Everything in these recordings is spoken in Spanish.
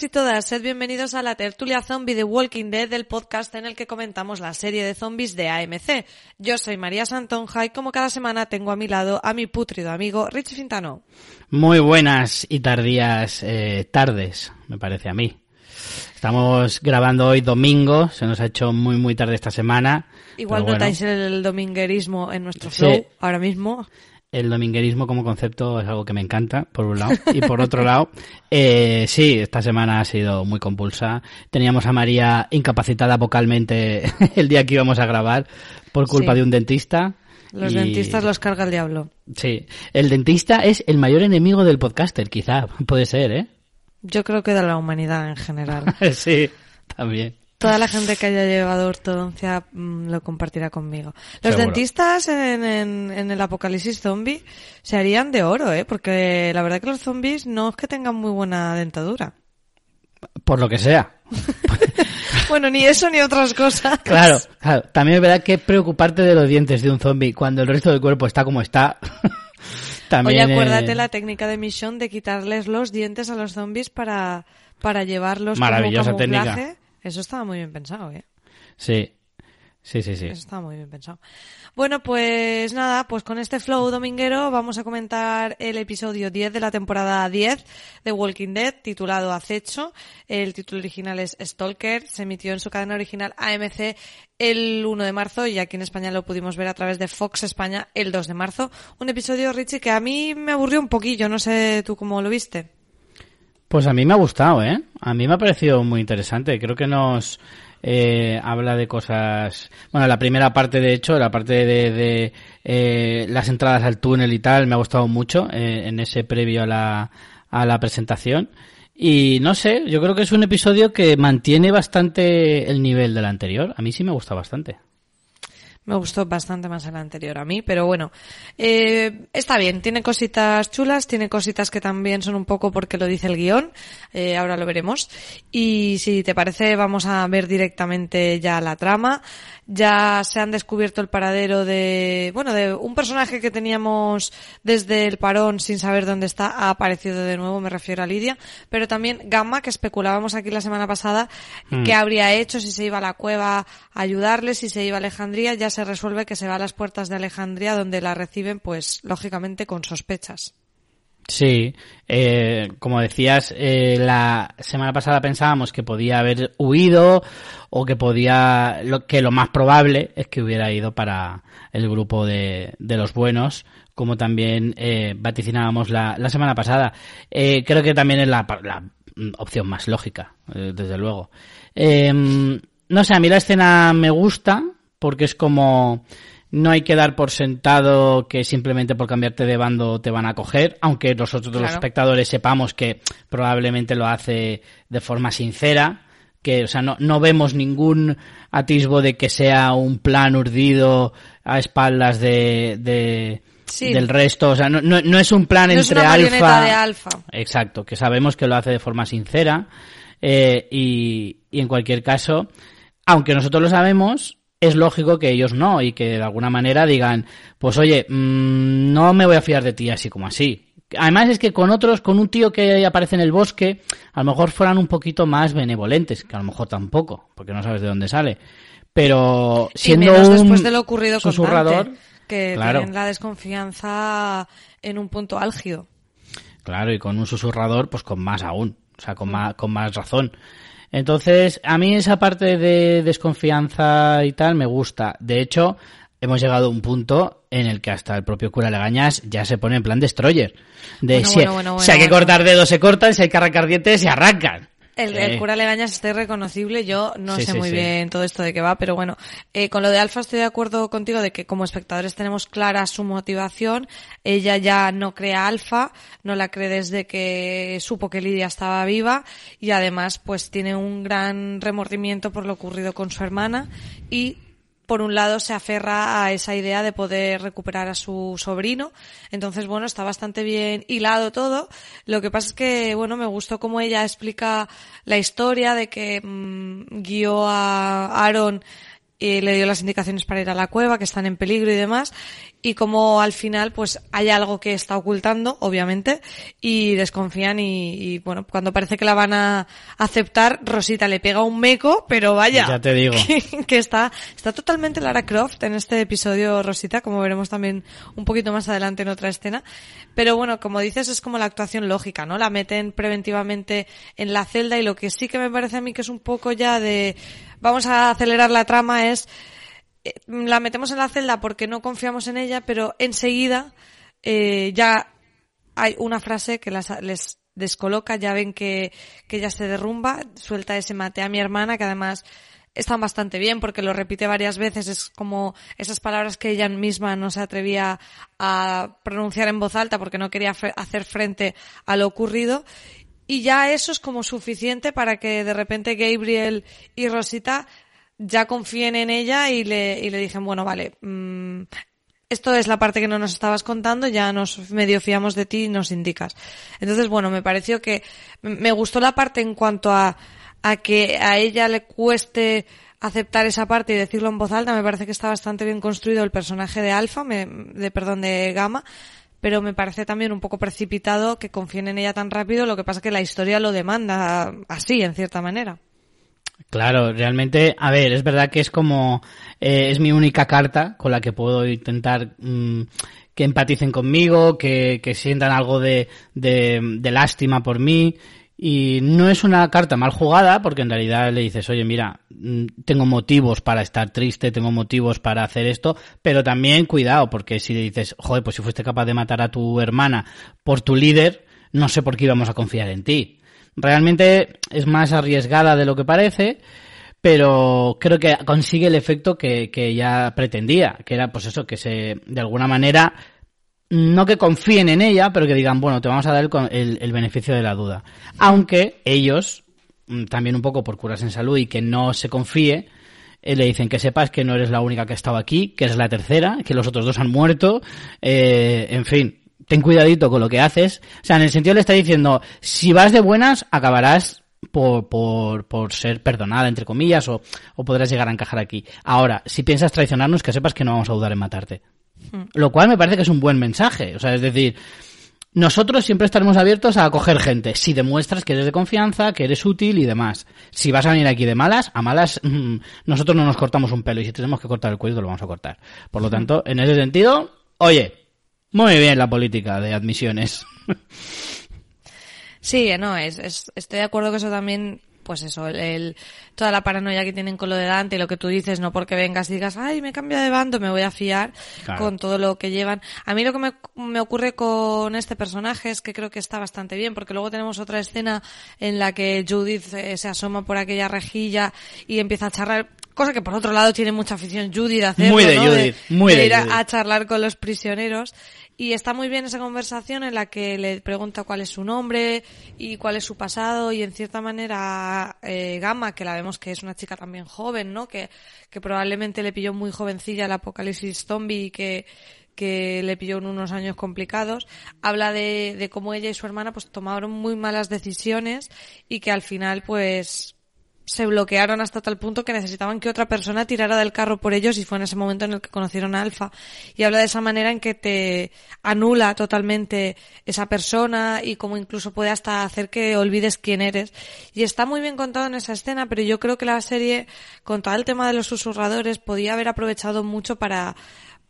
Todos y todas, sed bienvenidos a la tertulia zombie de Walking Dead, del podcast en el que comentamos la serie de zombies de AMC. Yo soy María Santonja y como cada semana tengo a mi lado a mi putrido amigo Richie Fintano. Muy buenas y tardías eh, tardes, me parece a mí. Estamos grabando hoy domingo, se nos ha hecho muy muy tarde esta semana. Igual pero bueno, notáis el dominguerismo en nuestro Sí. flow ahora mismo. El dominguerismo como concepto es algo que me encanta, por un lado. Y por otro lado, eh, sí, esta semana ha sido muy compulsa. Teníamos a María incapacitada vocalmente el día que íbamos a grabar por culpa Sí. de un dentista. Los Y- dentistas los carga el diablo. Sí, el dentista es el mayor enemigo del podcaster, quizá. Puede ser, ¿eh? Yo creo que de la humanidad en general. sí, también. Toda la gente que haya llevado ortodoncia mm, lo compartirá conmigo. Los Seguro. dentistas en, en- en el apocalipsis zombie se harían de oro, ¿eh? Porque la verdad que los zombies no es que tengan muy buena dentadura. Por lo que sea. Bueno, ni eso ni otras cosas. Claro, claro. También es verdad que preocuparte de los dientes de un zombie cuando el resto del cuerpo está como está. También, Oye, acuérdate eh, la técnica de misión de quitarles los dientes a los zombies para, para llevarlos Maravillosa como técnica. Eso estaba muy bien pensado, ¿eh? Sí, sí, sí, sí. Eso estaba muy bien pensado. Bueno, pues nada, pues con este flow dominguero vamos a comentar el episodio 10 de la temporada 10 de Walking Dead, titulado Acecho. El título original es Stalker. Se emitió en su cadena original AMC el 1 de marzo y aquí en España lo pudimos ver a través de Fox España el 2 de marzo. Un episodio, Richie, que a mí me aburrió un poquillo. No sé tú cómo lo viste. Pues a mí me ha gustado, ¿eh? A mí me ha parecido muy interesante. Creo que nos eh, habla de cosas... Bueno, la primera parte, de hecho, la parte de, de, eh, las entradas al túnel y tal, me ha gustado mucho eh, en ese previo a la, a la presentación. Y no sé, yo creo que es un episodio que mantiene bastante el nivel del anterior. A mí sí me gusta bastante. Me gustó bastante más el anterior a mí, pero bueno, eh, está bien, tiene cositas chulas, tiene cositas que también son un poco porque lo dice el guion, eh, ahora lo veremos. Y si te parece, vamos a ver directamente ya la trama. Ya se han descubierto el paradero de, bueno, de un personaje que teníamos desde el parón sin saber dónde está, ha aparecido de nuevo, me refiero a Lidia, pero también Gamma, que especulábamos aquí la semana pasada, qué habría hecho si se iba a la cueva a ayudarle, si se iba a Alejandría, ya se resuelve que se va a las puertas de Alejandría donde la reciben, pues, lógicamente con sospechas. Sí, eh, como decías, eh, la semana pasada pensábamos que podía haber huido o que podía, lo, que lo más probable es que hubiera ido para el grupo de, de los buenos, como también eh, vaticinábamos la, la semana pasada. Eh, creo que también es la, la opción más lógica, eh, desde luego. Eh, no sé, a mí la escena me gusta porque es como no hay que dar por sentado que simplemente por cambiarte de bando te van a coger, aunque nosotros los espectadores sepamos que probablemente lo hace de forma sincera, que o sea, no, no vemos ningún atisbo de que sea un plan urdido a espaldas de, de- Sí. del resto, o sea, no, no, no es un plan No es entre una alfa de alfa. Exacto, que sabemos que lo hace de forma sincera eh, y, y en cualquier caso, aunque nosotros lo sabemos, es lógico que ellos no y que de alguna manera digan, pues oye, mm, no me voy a fiar de ti así como así. Además es que con otros, con un tío que aparece en el bosque, a lo mejor fueran un poquito más benevolentes, que a lo mejor tampoco, porque no sabes de dónde sale. Pero siendo y menos un después de lo ocurrido con susurrador, Dante, que claro. tienen la desconfianza en un punto álgido. Claro, y con un susurrador, pues con más aún, o sea, con más, con más razón. Entonces, a mí esa parte de desconfianza y tal me gusta. De hecho, hemos llegado a un punto en el que hasta el propio cura Legañas ya se pone en plan destroyer. De Bueno, si, bueno, bueno, si hay que cortar dedos se cortan, si hay que arrancar dientes se arrancan. El, Eh, el cura Legañas está irreconocible, yo no Sí, sé sí, muy sí. bien todo esto de qué va, pero bueno, eh, con lo de Alfa estoy de acuerdo contigo de que como espectadores tenemos clara su motivación, ella ya no cree a Alfa, no la cree desde que supo que Lidia estaba viva y además pues tiene un gran remordimiento por lo ocurrido con su hermana y por un lado se aferra a esa idea de poder recuperar a su sobrino. Entonces, bueno, está bastante bien hilado todo. Lo que pasa es que, bueno, me gustó cómo ella explica la historia de que mm, guió a Aaron y le dio las indicaciones para ir a la cueva, que están en peligro y demás. Y como al final pues hay algo que está ocultando, obviamente, y desconfían y, bueno, cuando parece que la van a aceptar, Rosita le pega un meco, pero vaya, ya te digo. Que, está, está totalmente Lara Croft en este episodio, Rosita, como veremos también un poquito más adelante en otra escena. Pero bueno, como dices, es como la actuación lógica, ¿no? La meten preventivamente en la celda y lo que sí que me parece a mí que es un poco ya de, vamos a acelerar la trama es, la metemos en la celda porque no confiamos en ella, pero enseguida eh, ya hay una frase que les descoloca, ya ven que, que ella se derrumba, suelta ese mate a mi hermana, que además están bastante bien porque lo repite varias veces, es como esas palabras que ella misma no se atrevía a pronunciar en voz alta porque no quería hacer frente a lo ocurrido. Y ya eso es como suficiente para que de repente Gabriel y Rosita ya confíen en ella y le, y le dicen, bueno, vale, mmm, esto es la parte que no nos estabas contando, ya nos medio fiamos de ti y nos indicas. Entonces, bueno, me pareció que me gustó la parte en cuanto a, a que a ella le cueste aceptar esa parte y decirlo en voz alta, me parece que está bastante bien construido el personaje de Alfa, de perdón, de Gama, pero me parece también un poco precipitado que confíen en ella tan rápido, lo que pasa que la historia lo demanda así, en cierta manera. Claro, realmente, a ver, es verdad que es como, eh, es mi única carta con la que puedo intentar mm, que empaticen conmigo, que, que sientan algo de, de, de, lástima por mí. Y no es una carta mal jugada, porque en realidad le dices, oye, mira, mm, tengo motivos para estar triste, tengo motivos para hacer esto, pero también cuidado, porque si le dices, joder, pues si fuiste capaz de matar a tu hermana por tu líder, no sé por qué íbamos a confiar en ti. Realmente es más arriesgada de lo que parece, pero creo que consigue el efecto que, que ella pretendía, que era pues eso, que se, de alguna manera, no que confíen en ella, pero que digan, bueno, te vamos a dar el, el, beneficio de la duda. Aunque ellos, mm, también un poco por curas en salud y que no se confíe, eh, le dicen que sepas que no eres la única que ha estado aquí, que eres la tercera, que los otros dos han muerto, eh, en fin, ten cuidadito con lo que haces. O sea, en el sentido le está diciendo, si vas de buenas, acabarás por, por, por ser perdonada, entre comillas, o, o podrás llegar a encajar aquí. Ahora, si piensas traicionarnos, que sepas que no vamos a dudar en matarte. Hmm. Lo cual me parece que es un buen mensaje. O sea, es decir, nosotros siempre estaremos abiertos a acoger gente si demuestras que eres de confianza, que eres útil y demás. Si vas a venir aquí de malas, a malas, nosotros no nos cortamos un pelo y si tenemos que cortar el cuello lo vamos a cortar. Por lo hmm. tanto, en ese sentido, oye, muy bien la política de admisiones. Sí, no, es, estoy de acuerdo que eso también, pues eso, el, toda la paranoia que tienen con lo de Dante y lo que tú dices, no porque vengas y digas, ay, me cambio de bando, me voy a fiar con todo lo que llevan. A mí lo que me, me ocurre con este personaje es que creo que está bastante bien, porque luego tenemos otra escena en la que Judith eh, se asoma por aquella rejilla y empieza a charlar cosa que por otro lado tiene mucha afición Judith de hacerlo, muy de Judith, muy de, ir a, charlar con los prisioneros. Y está muy bien esa conversación en la que le pregunta cuál es su nombre y cuál es su pasado y en cierta manera eh, Gama, que la vemos que es una chica también joven, ¿no? Que, que probablemente le pilló muy jovencilla el apocalipsis zombie y que, que le pilló en unos años complicados, habla de, de cómo ella y su hermana pues tomaron muy malas decisiones y que al final pues se bloquearon hasta tal punto que necesitaban que otra persona tirara del carro por ellos y fue en ese momento en el que conocieron a Alfa. Y habla de esa manera en que te anula totalmente esa persona y como incluso puede hasta hacer que olvides quién eres. Y está muy bien contado en esa escena, pero yo creo que la serie, con todo el tema de los susurradores, podía haber aprovechado mucho para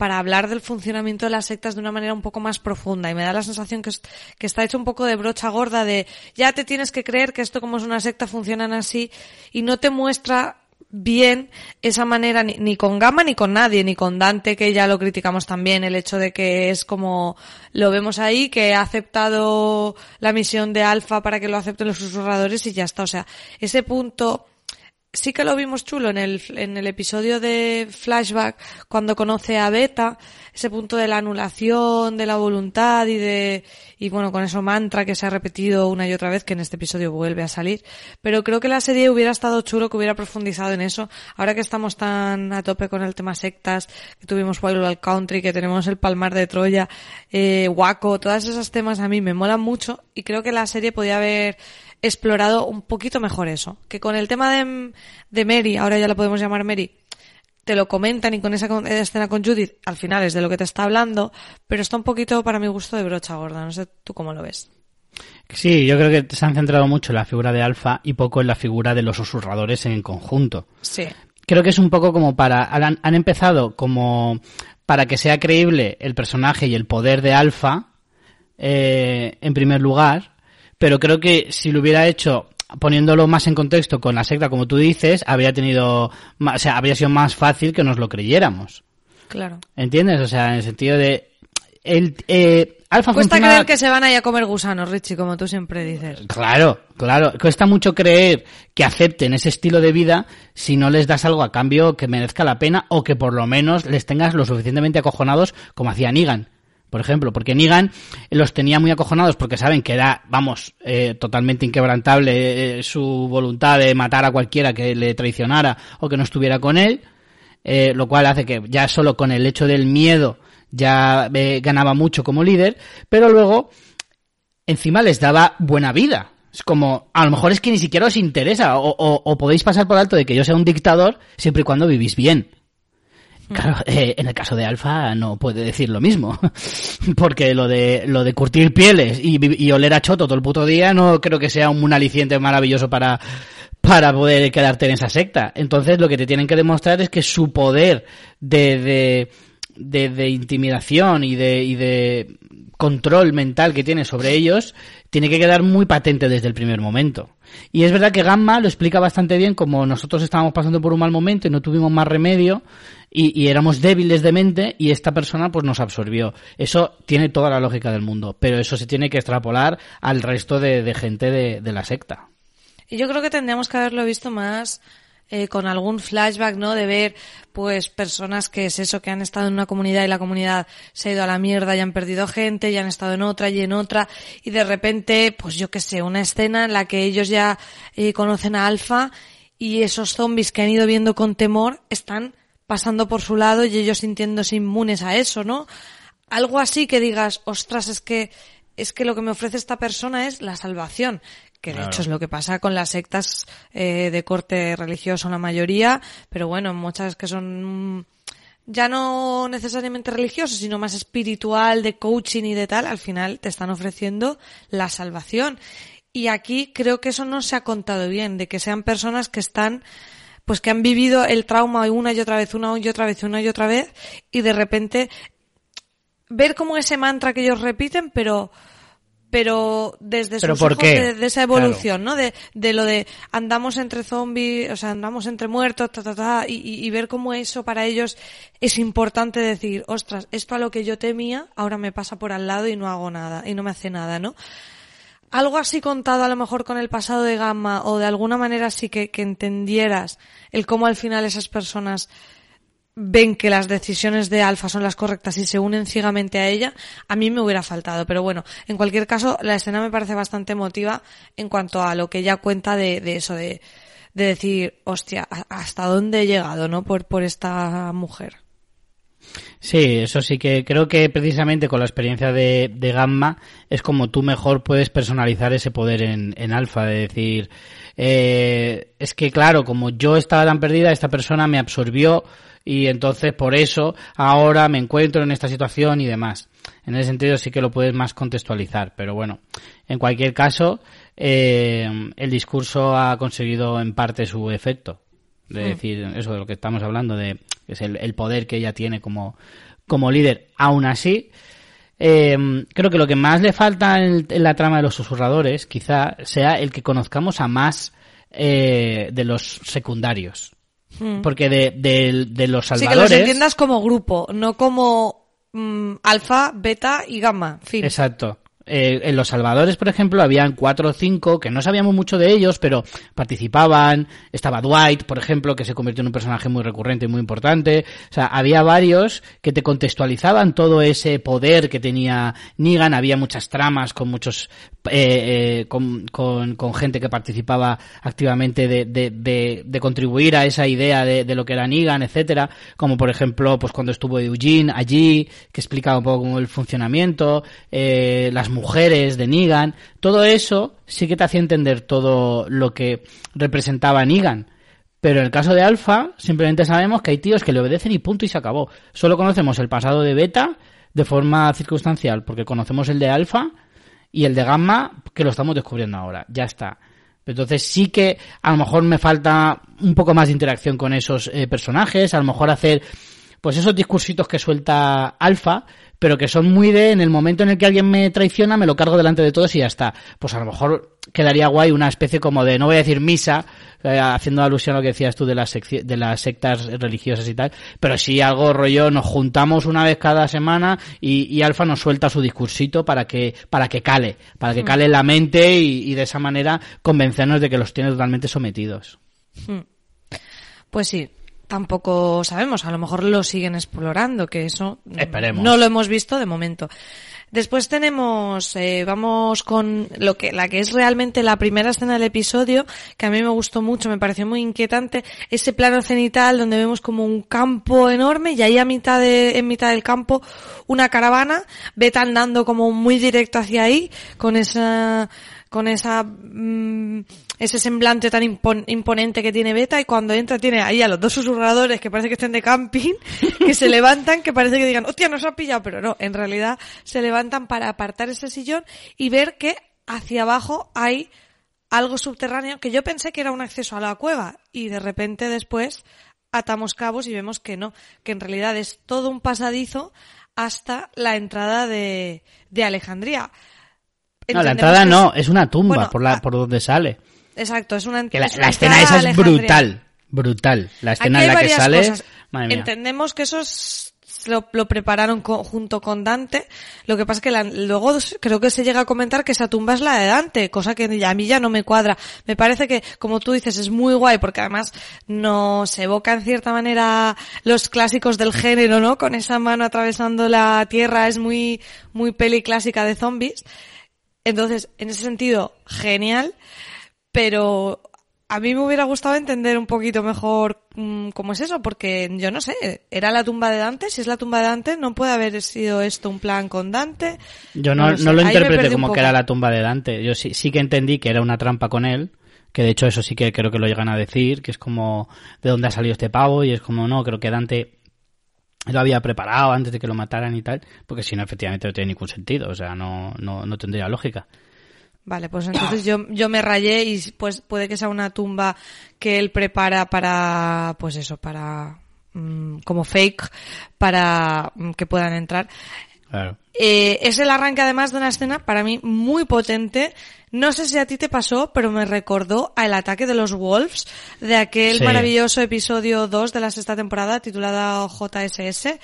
para hablar del funcionamiento de las sectas de una manera un poco más profunda y me da la sensación que, que está hecho un poco de brocha gorda de ya te tienes que creer que esto como es una secta funcionan así y no te muestra bien esa manera ni, ni, con Gama ni con nadie, ni con Dante, que ya lo criticamos también, el hecho de que es como lo vemos ahí, que ha aceptado la misión de Alfa para que lo acepten los susurradores y ya está. O sea, ese punto sí que lo vimos chulo en el, en el episodio de Flashback cuando conoce a Beta, ese punto de la anulación, de la voluntad y de, y bueno, con eso mantra que se ha repetido una y otra vez que en este episodio vuelve a salir. Pero creo que la serie hubiera estado chulo que hubiera profundizado en eso. Ahora que estamos tan a tope con el tema sectas, que tuvimos Wild Country, que tenemos el Palmar de Troya, eh, Waco, todos esos temas a mí me molan mucho y creo que la serie podía haber explorado un poquito mejor eso. Que con el tema de, de Mary, ahora ya la podemos llamar Mary, te lo comentan y con esa escena con Judith al final es de lo que te está hablando, pero está un poquito para mi gusto de brocha gorda, no sé tú cómo lo ves. Sí, yo creo que se han centrado mucho en la figura de Alfa y poco en la figura de los susurradores en conjunto. Sí. Creo que es un poco como para... Han, han empezado como para que sea creíble el personaje y el poder de Alfa, eh, en primer lugar, pero creo que si lo hubiera hecho poniéndolo más en contexto con la secta, como tú dices, habría tenido, o sea, habría sido más fácil que nos lo creyéramos. Claro. ¿Entiendes? O sea, en el sentido de el eh, Alfa Cuesta funciona- creer que se van a ir a comer gusanos, Richie, como tú siempre dices. Claro, claro. Cuesta mucho creer que acepten ese estilo de vida si no les das algo a cambio que merezca la pena o que por lo menos les tengas lo suficientemente acojonados como hacía Negan. Por ejemplo, porque Negan los tenía muy acojonados porque saben que era, vamos, eh, totalmente inquebrantable eh, su voluntad de matar a cualquiera que le traicionara o que no estuviera con él, eh, lo cual hace que ya solo con el hecho del miedo ya eh, ganaba mucho como líder, pero luego encima les daba buena vida. Es como, a lo mejor es que ni siquiera os interesa, o, o- o podéis pasar por alto de que yo sea un dictador siempre y cuando vivís bien. Claro, eh, en el caso de Alfa no puede decir lo mismo, porque lo de lo de curtir pieles y, y oler a choto todo el puto día no creo que sea un aliciente maravilloso para para poder quedarte en esa secta. Entonces lo que te tienen que demostrar es que su poder de, de, de, de intimidación y de, y de control mental que tiene sobre ellos tiene que quedar muy patente desde el primer momento. Y es verdad que Gamma lo explica bastante bien como nosotros estábamos pasando por un mal momento y no tuvimos más remedio y, y éramos débiles de mente y esta persona pues nos absorbió. Eso tiene toda la lógica del mundo, pero eso se tiene que extrapolar al resto de, gente de, de la secta. Y yo creo que tendríamos que haberlo visto más eh, con algún flashback, ¿no? De ver, pues, personas que es eso, que han estado en una comunidad y la comunidad se ha ido a la mierda y han perdido gente y han estado en otra y en otra y de repente, pues yo qué sé, una escena en la que ellos ya eh, conocen a Alfa y esos zombies que han ido viendo con temor están pasando por su lado y ellos sintiéndose inmunes a eso, ¿no? Algo así que digas, ostras, es que es que lo que me ofrece esta persona es la salvación, que de Claro. hecho es lo que pasa con las sectas eh, de corte religioso la mayoría, pero bueno, muchas que son ya no necesariamente religiosos, sino más espiritual, de coaching y de tal, al final te están ofreciendo la salvación. Y aquí creo que eso no se ha contado bien, de que sean personas que están pues que han vivido el trauma una y otra vez, una y otra vez, una y otra vez, y de repente ver como ese mantra que ellos repiten, pero pero desde ¿Pero sus ojos de, de esa evolución, ¿no? De, de lo de andamos entre zombies, o sea, andamos entre muertos, ta, ta, ta, y- y ver cómo eso para ellos es importante decir, ostras, esto a lo que yo temía, ahora me pasa por al lado y no hago nada, y no me hace nada, ¿no? Algo así contado a lo mejor con el pasado de Gamma o de alguna manera así que, entendieras el cómo al final esas personas ven que las decisiones de Alfa son las correctas y se unen ciegamente a ella, a mí me hubiera faltado. Pero bueno, en cualquier caso, la escena me parece bastante emotiva en cuanto a lo que ella cuenta de, de eso, de, de decir, hostia, ¿a- ¿hasta dónde he llegado, no? Por, por esta mujer. Sí, eso sí que creo que precisamente con la experiencia de, de Gamma es como tú mejor puedes personalizar ese poder en, en Alfa, de decir, eh, es que claro, como yo estaba tan perdida, esta persona me absorbió y entonces por eso ahora me encuentro en esta situación y demás. En ese sentido sí que lo puedes más contextualizar, pero bueno, en cualquier caso, eh, el discurso ha conseguido en parte su efecto de decir eso de lo que estamos hablando de que es el, el poder que ella tiene como como líder aún así eh, creo que lo que más le falta en, en la trama de los susurradores quizá sea el que conozcamos a más eh, de los secundarios porque de, de, de los Sí, que salvadores los entiendas como grupo, no como mm, alfa, beta y gamma. Fin. Exacto. Eh, en Los Salvadores, por ejemplo, habían cuatro o cinco que no sabíamos mucho de ellos, pero participaban. Estaba Dwight, por ejemplo, que se convirtió en un personaje muy recurrente y muy importante. O sea, había varios que te contextualizaban todo ese poder que tenía Negan. Había muchas tramas con muchos, eh, eh, con, con, gente que participaba activamente de, contribuir a esa idea de, lo que era Negan, etcétera. Como por ejemplo, pues cuando estuvo Eugene allí, que explicaba un poco el funcionamiento, eh, las mujeres de Negan, todo eso sí que te hacía entender todo lo que representaba Negan. Pero en el caso de Alfa, simplemente sabemos que hay tíos que le obedecen y punto y se acabó. Solo conocemos el pasado de Beta de forma circunstancial, porque conocemos el de Alfa y el de Gamma, que lo estamos descubriendo ahora. Ya está. Entonces sí que a lo mejor me falta un poco más de interacción con esos eh, personajes, a lo mejor hacer pues esos discursitos que suelta Alfa, pero que son muy de en el momento en el que alguien me traiciona, me lo cargo delante de todos y ya está. Pues a lo mejor quedaría guay una especie como de, no voy a decir misa, eh, haciendo alusión a lo que decías tú de las, de las sectas religiosas y tal, pero sí algo rollo, nos juntamos una vez cada semana y, y Alfa nos suelta su discursito para que, para que cale, para que hmm. cale la mente y, y de esa manera convencernos de que los tiene totalmente sometidos. Hmm. Pues sí, tampoco sabemos. A lo mejor lo siguen explorando, que eso Esperemos. no lo hemos visto de momento. Después tenemos, eh, vamos con lo que, la que es realmente la primera escena del episodio, que a mí me gustó mucho, me pareció muy inquietante, ese plano cenital donde vemos como un campo enorme y ahí a mitad de, en mitad del campo una caravana, vete andando como muy directo hacia ahí, con esa, con esa, mm, ese semblante tan imponente que tiene Beta y cuando entra tiene ahí a los dos susurradores que parece que estén de camping, que se levantan, que parece que digan, hostia, nos ha pillado, pero no, en realidad se levantan para apartar ese sillón y ver que hacia abajo hay algo subterráneo que yo pensé que era un acceso a la cueva y de repente después atamos cabos y vemos que no, que en realidad es todo un pasadizo hasta la entrada de, de Alejandría. No, la entrada no, es una tumba por, la, por donde sale. Exacto, es una la, la escena esa es brutal, brutal. La escena en la que sale... Entendemos que eso lo, lo, prepararon junto con Dante. Lo que pasa es que luego creo que se llega a comentar que esa tumba es la de Dante, cosa que a mí ya no me cuadra. Me parece que, como tú dices, es muy guay porque además nos evoca en cierta manera los clásicos del género, ¿no? Con esa mano atravesando la tierra es muy, muy peli clásica de zombies. Entonces, en ese sentido, genial, pero a mí me hubiera gustado entender un poquito mejor mm, cómo es eso, porque yo no sé, ¿era la tumba de Dante? Si es la tumba de Dante, ¿no puede haber sido esto un plan con Dante? Yo no, no, lo, interpreté como que era la tumba de Dante. Yo sí, sí que entendí que era una trampa con él, que de hecho eso sí que creo que lo llegan a decir, que es como de dónde ha salido este pavo, y es como no, creo que Dante lo había preparado antes de que lo mataran y tal, porque si no, efectivamente no tiene ningún sentido, o sea, no, no, no tendría lógica. Vale, pues entonces yo, yo me rayé y pues puede que sea una tumba que él prepara para, pues eso, para, mm, como fake, para mm, que puedan entrar. Claro. Eh, es el arranque además de una escena para mí muy potente. No sé si a ti te pasó, pero me recordó al ataque de los Wolves de aquel maravilloso episodio 2 de la sexta temporada titulada JSS.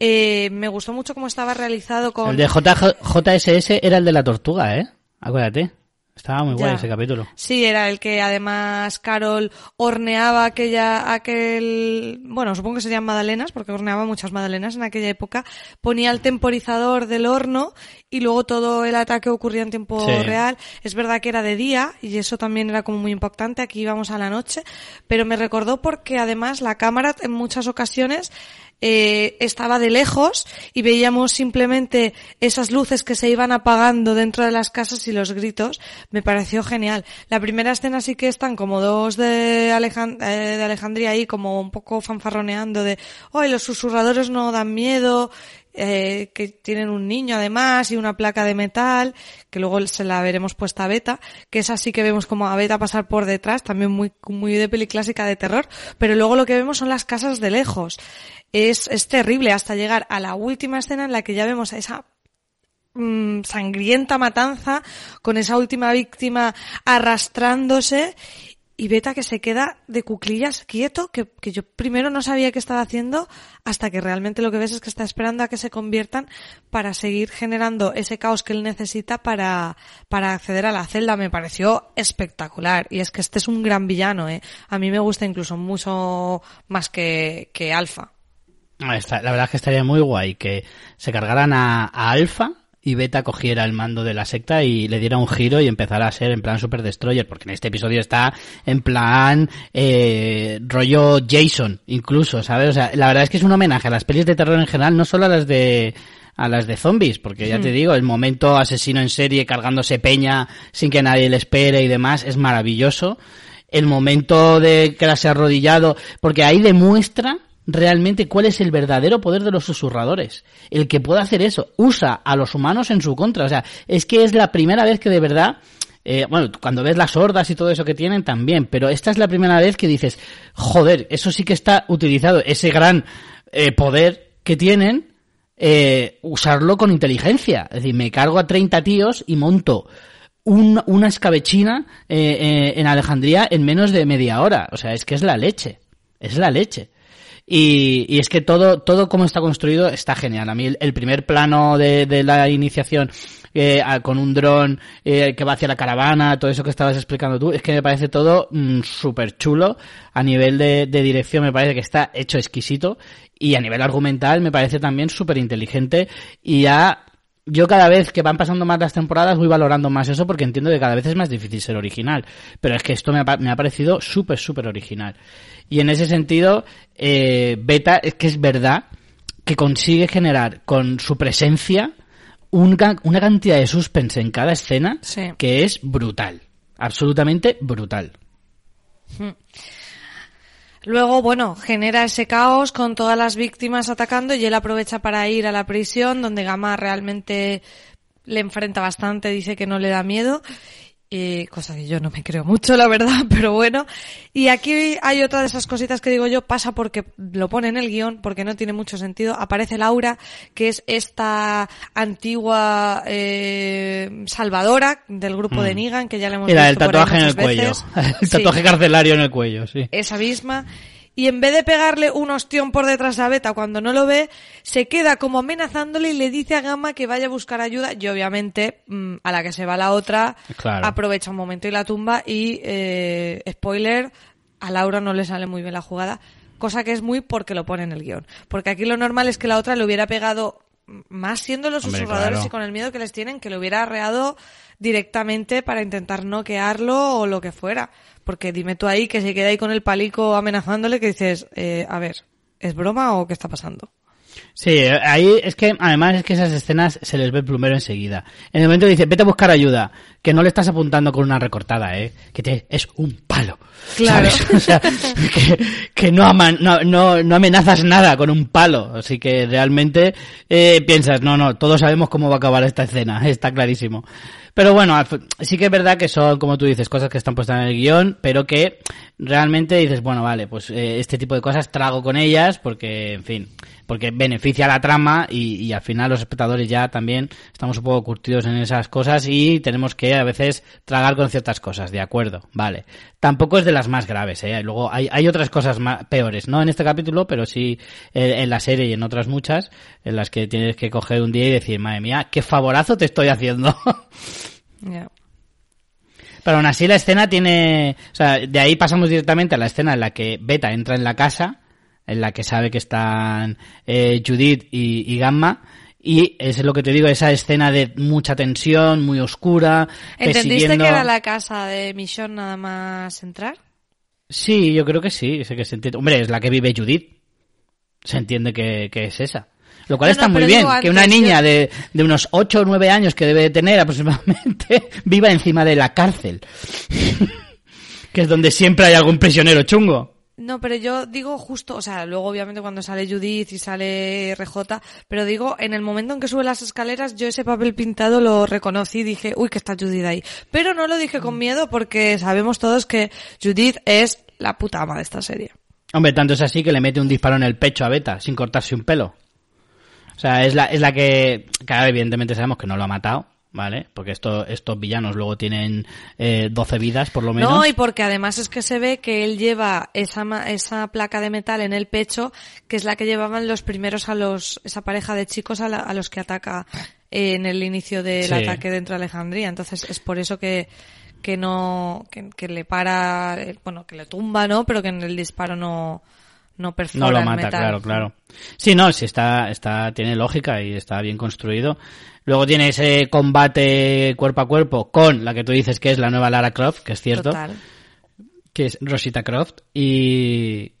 Eh, me gustó mucho cómo estaba realizado con... El de JSS era el de la tortuga, ¿eh? Acuérdate. Estaba muy guay ese capítulo. Sí, era el que además Carol horneaba aquella, aquel, bueno, supongo que serían magdalenas, porque horneaba muchas magdalenas en aquella época, ponía el temporizador del horno y luego todo el ataque ocurría en tiempo real. Es verdad que era de día y eso también era como muy impactante, aquí íbamos a la noche, pero me recordó porque además la cámara en muchas ocasiones eh, estaba de lejos y veíamos simplemente esas luces que se iban apagando dentro de las casas y los gritos. Me pareció genial. La primera escena sí que están como dos de, eh, de Alejandría ahí como un poco fanfarroneando de, hoy los susurradores no dan miedo, eh, que tienen un niño además y una placa de metal, que luego se la veremos puesta a Beta, que es así que vemos como a Beta pasar por detrás, también muy, muy de peli clásica de terror, pero luego lo que vemos son las casas de lejos es, es terrible hasta llegar a la última escena en la que ya vemos a esa mm, sangrienta matanza con esa última víctima arrastrándose y Beta que se queda de cuclillas quieto, que, que, yo primero no sabía qué estaba haciendo, hasta que realmente lo que ves es que está esperando a que se conviertan para seguir generando ese caos que él necesita para, para acceder a la celda. Me pareció espectacular. Y es que este es un gran villano, eh. A mí me gusta incluso mucho más que, que Alfa. La verdad es que estaría muy guay que se cargaran a, Alfa y Beta cogiera el mando de la secta y le diera un giro y empezara a ser en plan Super Destroyer, porque en este episodio está en plan eh, rollo Jason, incluso, ¿sabes? O sea, la verdad es que es un homenaje a las pelis de terror en general, no solo a las de a las de zombies, porque ya te hmm. digo, el momento asesino en serie cargándose peña sin que nadie le espere y demás es maravilloso. el momento de quedarse arrodillado, porque ahí demuestra realmente cuál es el verdadero poder de los susurradores. El que pueda hacer eso, usa a los humanos en su contra. O sea, es que es la primera vez que de verdad eh, bueno, cuando ves las hordas y todo eso que tienen también, pero esta es la primera vez que dices, joder, eso sí que está utilizado, ese gran eh, poder que tienen, eh, usarlo con inteligencia. Es decir, me cargo a 30 tíos y monto una escabechina en Alejandría en menos de media hora. O sea, es que es la leche. Es la leche. Y, y, es que todo, todo como está construido está genial. A mí el, primer plano de, de, la iniciación eh, con un dron eh, que va hacia la caravana, todo eso que estabas explicando tú, es que me parece todo mm, súper chulo. A nivel de, de, dirección me parece que está hecho exquisito y a nivel argumental me parece también súper inteligente y ya yo cada vez que van pasando más las temporadas voy valorando más eso porque entiendo que cada vez es más difícil ser original. Pero es que esto me ha, me ha parecido súper, súper original. Y en ese sentido, eh, Beta es que es verdad que consigue generar con su presencia una, una cantidad de suspense en cada escena que es brutal. Absolutamente brutal. Hmm. Luego, bueno, genera ese caos con todas las víctimas atacando y él aprovecha para ir a la prisión donde Gama realmente le enfrenta bastante, dice que no le da miedo y cosa que yo no me creo mucho, la verdad, pero bueno. Y aquí hay otra de esas cositas que digo yo, pasa porque lo pone en el guion, porque no tiene mucho sentido. Aparece Laura, que es esta antigua eh, salvadora del grupo de mm. Negan, que ya le hemos Mira, el tatuaje en el cuello. El tatuaje carcelario en el cuello, sí. Esa misma y en vez de pegarle un ostión por detrás a Beta cuando no lo ve, se queda como amenazándole y le dice a Gamma que vaya a buscar ayuda y obviamente mm, a la que se va la otra aprovecha un momento y la tumba y eh, spoiler, a Laura no le sale muy bien la jugada, cosa que es muy porque lo pone en el guion. Porque aquí lo normal es que la otra le hubiera pegado más siendo los susurradores y con el miedo que les tienen, que le hubiera arreado directamente para intentar noquearlo o lo que fuera. Porque dime tú ahí que se queda ahí con el palico amenazándole que dices, eh, a ver, ¿es broma o qué está pasando? Sí, ahí es que además es que esas escenas se les ve el plumero enseguida. En el momento dice, vete a buscar ayuda, que no le estás apuntando con una recortada, eh, que te, es un palo. Claro. O sea, que, no, no, no, amenazas nada con un palo. Así que realmente eh, piensas, no, no, todos sabemos cómo va a acabar esta escena, está clarísimo. Pero bueno, sí que es verdad que son, como tú dices, cosas que están puestas en el guion, pero que realmente dices, bueno, vale, pues eh, este tipo de cosas trago con ellas porque, en fin, porque beneficia la trama y, y, al final los espectadores ya también estamos un poco curtidos en esas cosas y tenemos que a veces tragar con ciertas cosas, de acuerdo, vale. Tampoco es de las más graves, ¿eh? Luego hay, hay otras cosas más, peores, no en este capítulo, pero sí en, en la serie y en otras muchas, en las que tienes que coger un día y decir, madre mía, qué favorazo te estoy haciendo. Pero aún así la escena tiene, o sea, de ahí pasamos directamente a la escena en la que Beta entra en la casa, en la que sabe que están eh, Judith y, Gamma, y es lo que te digo, esa escena de mucha tensión, muy oscura. ¿Entendiste que era la casa de Michonne nada más entrar? Sí, yo creo que sí, sé que se entiende. Hombre, es la que vive Judith. Se entiende que es esa. Lo cual está muy bien, que una niña de, de unos 8 o 9 años que debe tener aproximadamente viva encima de la cárcel. que es donde siempre hay algún prisionero chungo. No, pero yo digo justo, o sea, luego obviamente cuando sale Judith y sale RJ, pero digo, en el momento en que sube las escaleras, yo ese papel pintado lo reconocí y dije, uy, que está Judith ahí. Pero no lo dije con miedo porque sabemos todos que Judith es la puta ama de esta serie. Hombre, tanto es así que le mete un disparo en el pecho a Beta sin cortarse un pelo. O sea, es la, es la que, claro, evidentemente sabemos que no lo ha matado, ¿vale? Porque esto, estos villanos luego tienen eh, 12 vidas, por lo menos. No, y porque además es que se ve que él lleva esa, esa placa de metal en el pecho, que es la que llevaban los primeros a los, esa pareja de chicos a, a los que ataca en el inicio del ataque dentro de Alejandría. Entonces es por eso que, que no, que, que le para, eh, bueno, que le tumba, ¿no? Pero que en el disparo no, no perfora No lo mata, claro, claro. Sí, no, sí está, está, tiene lógica y está bien construido. Luego tiene ese combate cuerpo a cuerpo con la que tú dices que es la nueva Lara Croft, que es cierto. Que es Rosita Croft. Y,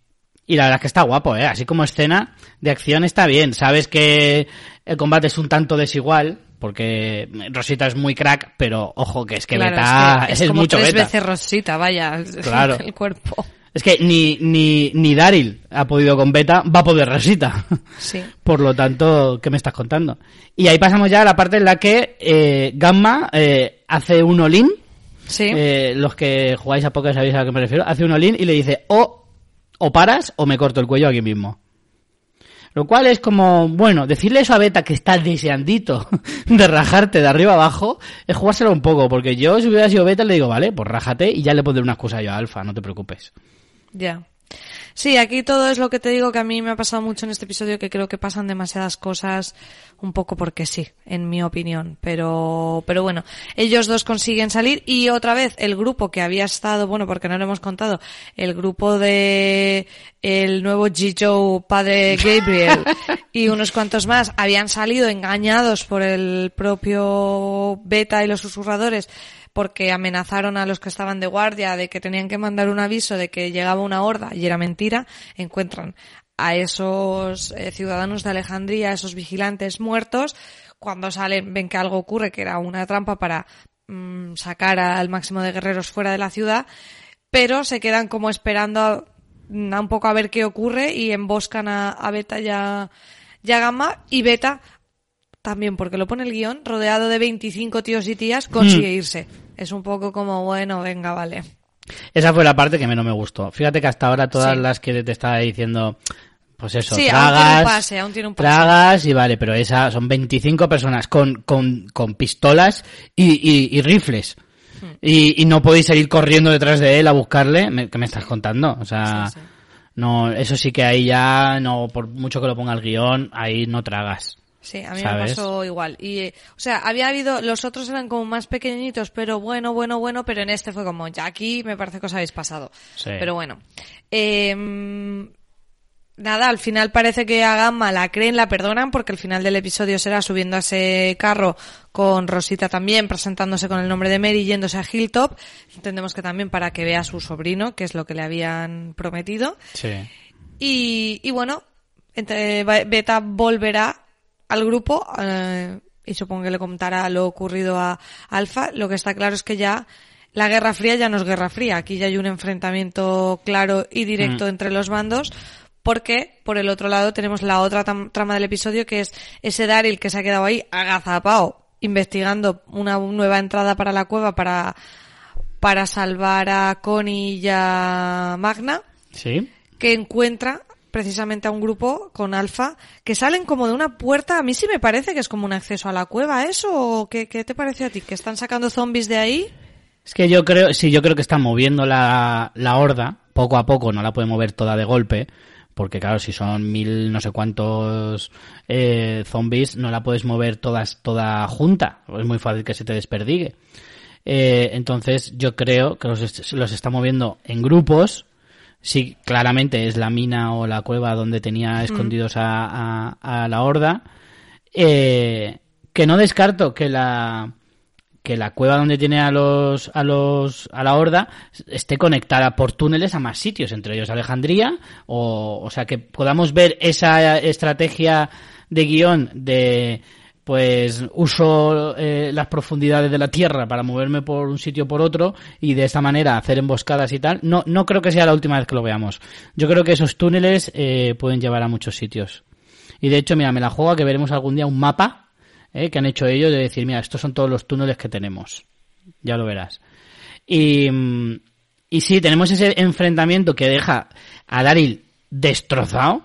y la verdad es que está guapo, ¿eh? Así como escena de acción está bien. Sabes que el combate es un tanto desigual, porque Rosita es muy crack, pero ojo que es que Claro, Beta es, es, que es como mucho tres Beta. veces Rosita, vaya, Claro. el cuerpo. Es que ni, ni, ni Daryl ha podido con Beta, va a poder Rosita. Sí. Por lo tanto, ¿qué me estás contando? Y ahí pasamos ya a la parte en la que eh, Gamma eh, hace un all-in. Sí. Eh, los que jugáis a poker sabéis a que me refiero. Hace un all-in y le dice o, o paras o me corto el cuello aquí mismo. Lo cual es como, bueno, decirle eso a Beta que está deseandito de rajarte de arriba abajo es jugárselo un poco, porque yo si hubiera sido Beta le digo, vale, pues rájate y ya le pondré una excusa yo a Alfa, no te preocupes. Ya. Sí, aquí todo es lo que te digo que a mí me ha pasado mucho en este episodio que creo que pasan demasiadas cosas un poco porque sí, en mi opinión. Pero, pero bueno, ellos dos consiguen salir y otra vez el grupo que había estado, bueno, porque no lo hemos contado, el grupo de el nuevo G. padre Gabriel y unos cuantos más habían salido engañados por el propio Beta y los susurradores porque amenazaron a los que estaban de guardia de que tenían que mandar un aviso de que llegaba una horda y era mentira, encuentran a esos eh, ciudadanos de Alejandría, a esos vigilantes muertos, cuando salen ven que algo ocurre, que era una trampa para mm, sacar al máximo de guerreros fuera de la ciudad, pero se quedan como esperando a, a un poco a ver qué ocurre y emboscan a, Beta y a, y a Gamma y Beta también porque lo pone el guion, rodeado de 25 tíos y tías, consigue irse. Es un poco como, bueno, venga, vale. Esa fue la parte que menos me gustó. Fíjate que hasta ahora todas Sí. las que te estaba diciendo, pues eso, Sí, aún tiene un tragas, pase, aún tiene un pase. tragas y vale, pero esa son 25 personas con, con, con pistolas y, y, y rifles. Hmm. Y, y no podéis seguir corriendo detrás de él a buscarle. Me- ¿Qué me estás contando? O sea, sí. no, eso sí que ahí ya, no, por mucho que lo ponga el guion, ahí no tragas. Sí, a mí ¿Sabes? me pasó igual. Y, eh, o sea, había habido, los otros eran como más pequeñitos, pero bueno, bueno, bueno, pero en este fue como, ya aquí me parece que os habéis pasado. Sí. Pero bueno. Eh, nada, al final parece que a Gamma la creen, la perdonan, porque el final del episodio será subiendo a ese carro con Rosita también, presentándose con el nombre de Mary, yéndose a Hilltop. Entendemos que también para que vea a su sobrino, que es lo que le habían prometido. Sí. Y, y bueno, entre- Be- Beta volverá al grupo eh, y supongo que le contará lo ocurrido a Alfa. Lo que está claro es que ya la Guerra Fría ya no es Guerra Fría. Aquí ya hay un enfrentamiento claro y directo entre los bandos. Porque, por el otro lado, tenemos la otra trama del episodio que es ese Daryl que se ha quedado ahí agazapado, investigando una nueva entrada para la cueva para, para salvar a Connie y a Magna Sí. que encuentra precisamente a un grupo con Alfa que salen como de una puerta. A mí sí me parece que es como un acceso a la cueva, ¿eso? ¿O qué, qué te parece a ti? ¿Que están sacando zombies de ahí? Es que yo creo, sí, yo creo que están moviendo la, la horda, poco a poco, no la puede mover toda de golpe, porque claro, si son mil no sé cuántos eh, zombies, no la puedes mover todas, toda junta, es muy fácil que se te desperdigue. Eh, entonces yo creo que los, los está moviendo en grupos, sí, claramente es la mina o la cueva donde tenía escondidos a, a- a la horda, eh, que no descarto que la que la cueva donde tiene a los a los a la horda esté conectada por túneles a más sitios entre ellos Alejandría o o sea que podamos ver esa estrategia de guion de pues uso eh, las profundidades de la tierra para moverme por un sitio por otro y de esta manera hacer emboscadas y tal no no creo que sea la última vez que lo veamos yo creo que esos túneles eh, pueden llevar a muchos sitios y de hecho mira me la juego a que veremos algún día un mapa ¿eh? que han hecho ellos de decir, mira, estos son todos los túneles que tenemos. Ya lo verás. Y, mm, y sí, tenemos ese enfrentamiento que deja a Daryl destrozado.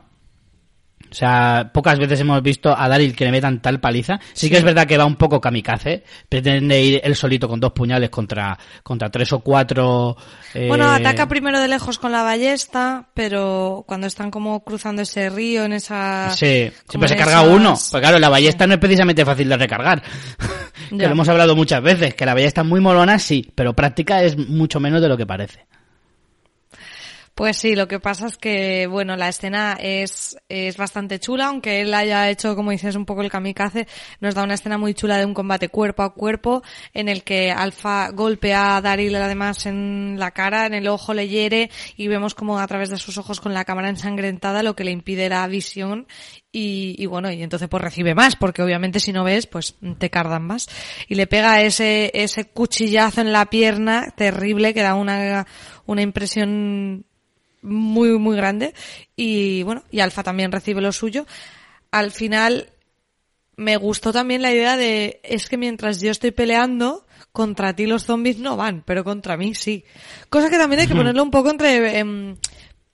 O sea, pocas veces hemos visto a Daryl que le metan tal paliza. Sí, que es verdad que va un poco kamikaze. Pretende ir él solito con dos puñales contra, contra tres o cuatro. eh, Bueno, ataca primero de lejos con la ballesta, pero cuando están como cruzando ese río en esa... Sí, siempre se carga uno. Pues claro, la ballesta no es precisamente fácil de recargar. que lo hemos hablado muchas veces, que la ballesta es muy molona, sí, pero práctica es mucho menos de lo que parece. Pues sí, lo que pasa es que, bueno, la escena es, es bastante chula, aunque él haya hecho, como dices, un poco el kamikaze, nos da una escena muy chula de un combate cuerpo a cuerpo, en el que Alfa golpea a Daryl además en la cara, en el ojo le hiere, y vemos como a través de sus ojos con la cámara ensangrentada lo que le impide la visión, y, y, bueno, y entonces pues recibe más, porque obviamente si no ves, pues te cardan más. Y le pega ese, ese cuchillazo en la pierna terrible que da una, una impresión muy, muy grande. Y bueno, y Alfa también recibe lo suyo. Al final, me gustó también la idea de, es que mientras yo estoy peleando, contra ti los zombies no van, pero contra mí sí. Cosa que también hay que ponerlo un poco entre em,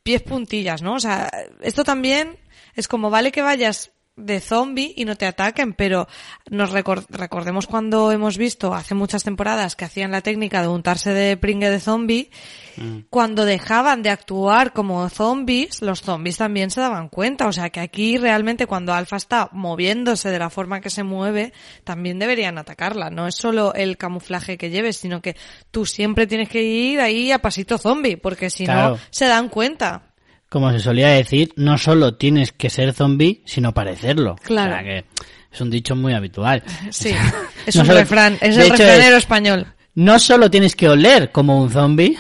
pies puntillas, ¿no? O sea, esto también es como, vale que vayas de zombie y no te ataquen, pero nos recordemos cuando hemos visto hace muchas temporadas que hacían la técnica de untarse de pringue de zombie, mm. cuando dejaban de actuar como zombies, los zombies también se daban cuenta, o sea que aquí realmente cuando Alfa está moviéndose de la forma que se mueve, también deberían atacarla, no es solo el camuflaje que lleves, sino que tú siempre tienes que ir ahí a pasito zombie, porque si no se dan cuenta como se solía decir, no solo tienes que ser zombie, sino parecerlo. Claro. O sea que es un dicho muy habitual. Sí, es un refrán, es el refranero español. No solo tienes que oler como un zombie,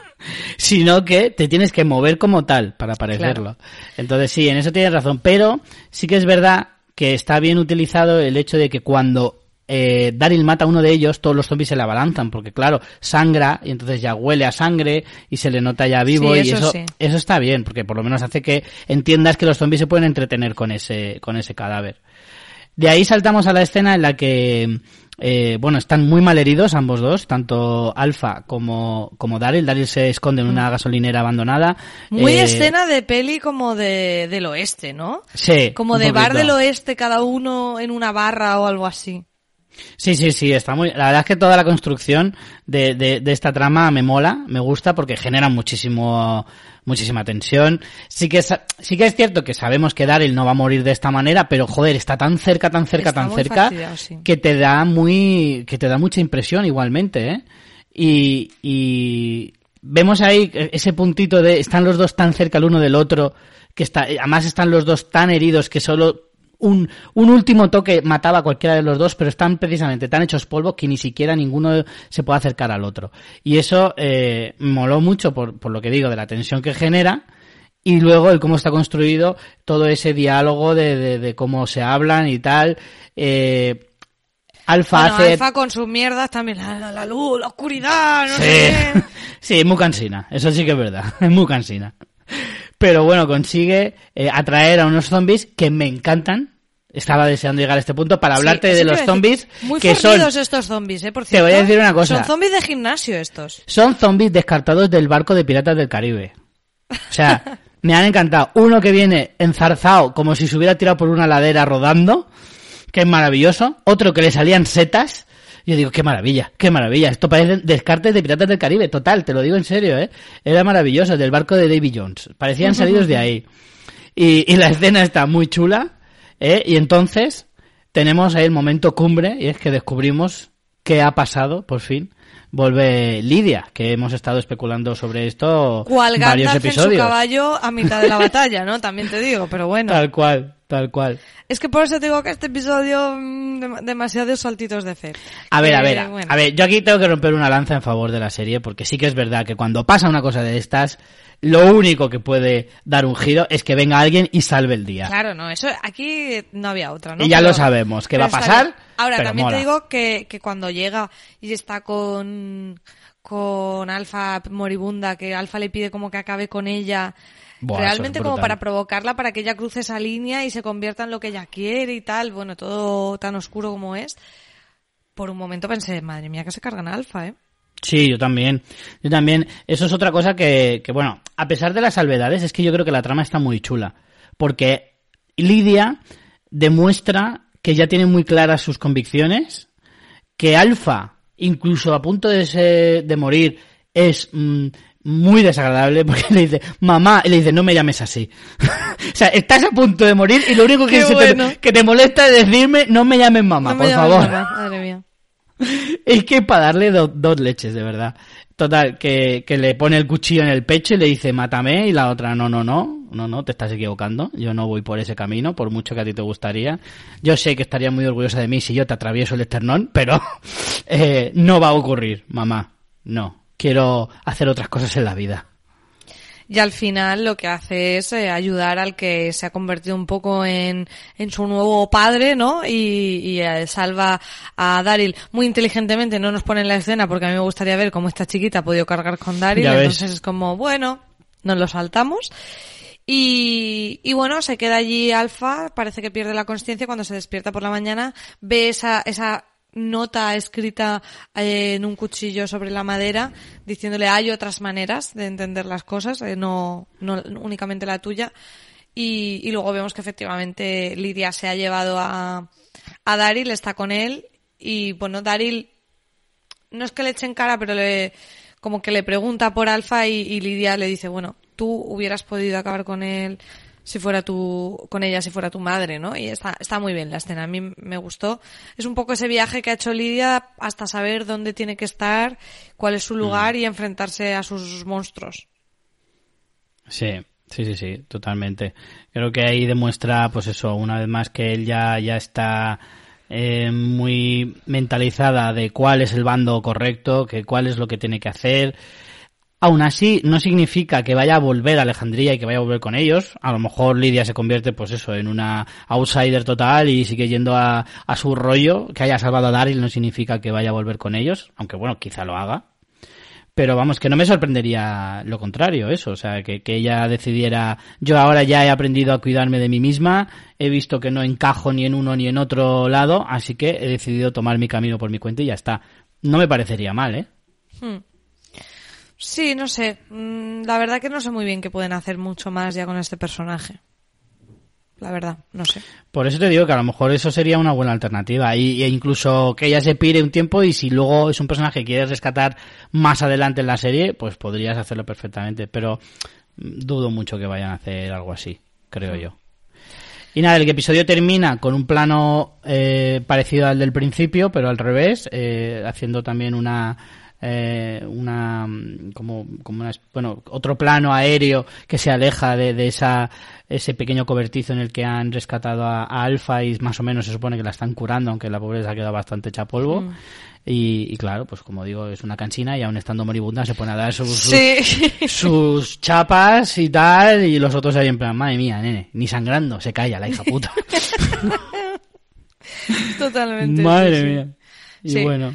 sino que te tienes que mover como tal para parecerlo. Entonces sí, en eso tienes razón, pero sí que es verdad que está bien utilizado el hecho de que cuando eh, Daryl mata a uno de ellos, todos los zombies se le abalanzan, porque claro, sangra y entonces ya huele a sangre y se le nota ya vivo y eso, eso está bien, porque por lo menos hace que entiendas que los zombies se pueden entretener con ese, con ese cadáver. De ahí saltamos a la escena en la que, eh, bueno, están muy mal heridos ambos dos, tanto Alfa como, como Daryl. Daryl se esconde en una mm. gasolinera abandonada. Muy eh, escena de peli como de, del oeste, ¿no? Sí. Como de bar del oeste, cada uno en una barra o algo así. Sí, sí, sí, está muy. La verdad es que toda la construcción de, de, esta trama me mola, me gusta porque genera muchísimo, muchísima tensión. Sí que es, sí que es cierto que sabemos que Daryl no va a morir de esta manera, pero joder, está tan cerca, tan cerca, tan cerca que te da muy, que te da mucha impresión igualmente, ¿eh? Y, y vemos ahí ese puntito de están los dos tan cerca el uno del otro que está, además están los dos tan heridos que solo un, un último toque mataba a cualquiera de los dos, pero están precisamente tan hechos polvo que ni siquiera ninguno se puede acercar al otro. Y eso eh, moló mucho por, por lo que digo, de la tensión que genera y luego el cómo está construido todo ese diálogo de, de, cómo se hablan y tal. Eh, Alfa hace... Alfa con sus mierdas también, la, luz, la oscuridad, no sí. sé sí, es muy cansina, eso sí que es verdad, es muy cansina. Pero bueno, consigue eh, atraer a unos zombies que me encantan. Estaba deseando llegar a este punto para hablarte de los zombies muy que son estos zombies, eh, por cierto. Te voy a decir una cosa. Son zombies de gimnasio estos. Son zombies descartados del barco de piratas del Caribe. O sea, me han encantado. Uno que viene enzarzado como si se hubiera tirado por una ladera rodando, que es maravilloso. Otro que le salían setas yo digo, qué maravilla, qué maravilla. Esto parece descartes de Piratas del Caribe, total, te lo digo en serio, ¿eh? Era maravilloso, del barco de Davy Jones. Parecían salidos de ahí. Y, y la escena está muy chula, ¿eh? Y entonces tenemos ahí el momento cumbre, y es que descubrimos qué ha pasado, por fin. Vuelve Lidia, que hemos estado especulando sobre esto ¿Cuál varios episodios. En su caballo a mitad de la batalla, ¿no? También te digo, pero bueno. Tal cual, tal cual. Es que por eso te digo que este episodio mm, demasiados saltitos de fe. A ver, a ver, a ver, yo aquí tengo que romper una lanza en favor de la serie porque sí que es verdad que cuando pasa una cosa de estas, lo único que puede dar un giro es que venga alguien y salve el día. Claro, no, eso aquí no había otra, ¿no? Y ya lo sabemos, que va a pasar. Ahora, también te digo que, que cuando llega y está con con Alfa moribunda, que Alfa le pide como que acabe con ella, realmente como para provocarla para que ella cruce esa línea y se convierta en lo que ella quiere y tal, bueno, todo tan oscuro como es. Por un momento pensé, madre mía, que se cargan a Alfa, ¿eh? Sí, yo también. Yo también. Eso es otra cosa que, que, bueno, a pesar de las salvedades, es que yo creo que la trama está muy chula. Porque Lidia demuestra que ya tiene muy claras sus convicciones, que Alfa, incluso a punto de, de morir, es mm, muy desagradable porque le dice, mamá, y le dice, no me llames así. o sea, estás a punto de morir y lo único que, te, que te molesta es decirme, no me llames mamá, por favor. Madre mía. es que para darle dos leches, de verdad. Total, que, que le pone el cuchillo en el pecho y le dice, mátame, y la otra, no, no, no, no, no, te estás equivocando, yo no voy por ese camino, por mucho que a ti te gustaría. Yo sé que estaría muy orgullosa de mí si yo te atravieso el esternón, pero eh, no va a ocurrir, mamá, no, quiero hacer otras cosas en la vida y al final lo que hace es eh, ayudar al que se ha convertido un poco en, en su nuevo padre, ¿no? Y, y eh, salva a Daryl muy inteligentemente, no nos pone en la escena porque a mí me gustaría ver cómo esta chiquita ha podido cargar con Daryl, entonces es como, bueno, nos lo saltamos. Y, y bueno, se queda allí Alfa, parece que pierde la conciencia cuando se despierta por la mañana, ve esa, esa nota escrita eh, en un cuchillo sobre la madera diciéndole hay otras maneras de entender las cosas, eh, no, no únicamente la tuya. Y, y, luego vemos que efectivamente Lidia se ha llevado a, a Daryl, está con él y bueno, Daryl no es que le echen cara, pero le como que le pregunta por Alfa y, y Lidia le dice, bueno, tú hubieras podido acabar con él si fuera tu, con ella si fuera tu madre, ¿no? Y está, está muy bien la escena, a mí me gustó. Es un poco ese viaje que ha hecho Lidia hasta saber dónde tiene que estar, cuál es su mm. lugar y enfrentarse a sus monstruos. Sí, sí, sí, sí, totalmente. Creo que ahí demuestra, pues eso, una vez más que él ya, ya está eh, muy mentalizada de cuál es el bando correcto, que cuál es lo que tiene que hacer Aún así, no significa que vaya a volver a Alejandría y que vaya a volver con ellos. A lo mejor Lidia se convierte, pues eso, en una outsider total y sigue yendo a, su rollo. Que haya salvado a Daryl no significa que vaya a volver con ellos. Aunque bueno, quizá lo haga. Pero vamos, que no me sorprendería lo contrario, eso. O sea, que, que ella decidiera, yo ahora ya he aprendido a cuidarme de mí misma, he visto que no encajo ni en uno ni en otro lado, así que he decidido tomar mi camino por mi cuenta y ya está. No me parecería mal, ¿eh? Hmm. Sí, no sé. Mm, la verdad que no sé muy bien qué pueden hacer mucho más ya con este personaje. La verdad, no sé. Por eso te digo que a lo mejor eso sería una buena alternativa. Y, e incluso que ella se pire un tiempo y si luego es un personaje que quieres rescatar más adelante en la serie, pues podrías hacerlo perfectamente. Pero mm, dudo mucho que vayan a hacer algo así, creo yo. Y nada, el episodio termina con un plano eh, parecido al del principio, pero al revés, eh, haciendo también una eh, una como, como una, bueno otro plano aéreo que se aleja de, de, esa ese pequeño cobertizo en el que han rescatado a, Alfa y más o menos se supone que la están curando aunque la pobreza ha quedado bastante hecha polvo. Mm. y, y, claro pues como digo es una cansina y aún estando moribunda se pone a dar sus, sus, chapas y tal y los otros ahí en plan madre mía nene ni sangrando se calla la hija puta totalmente madre mía. Y bueno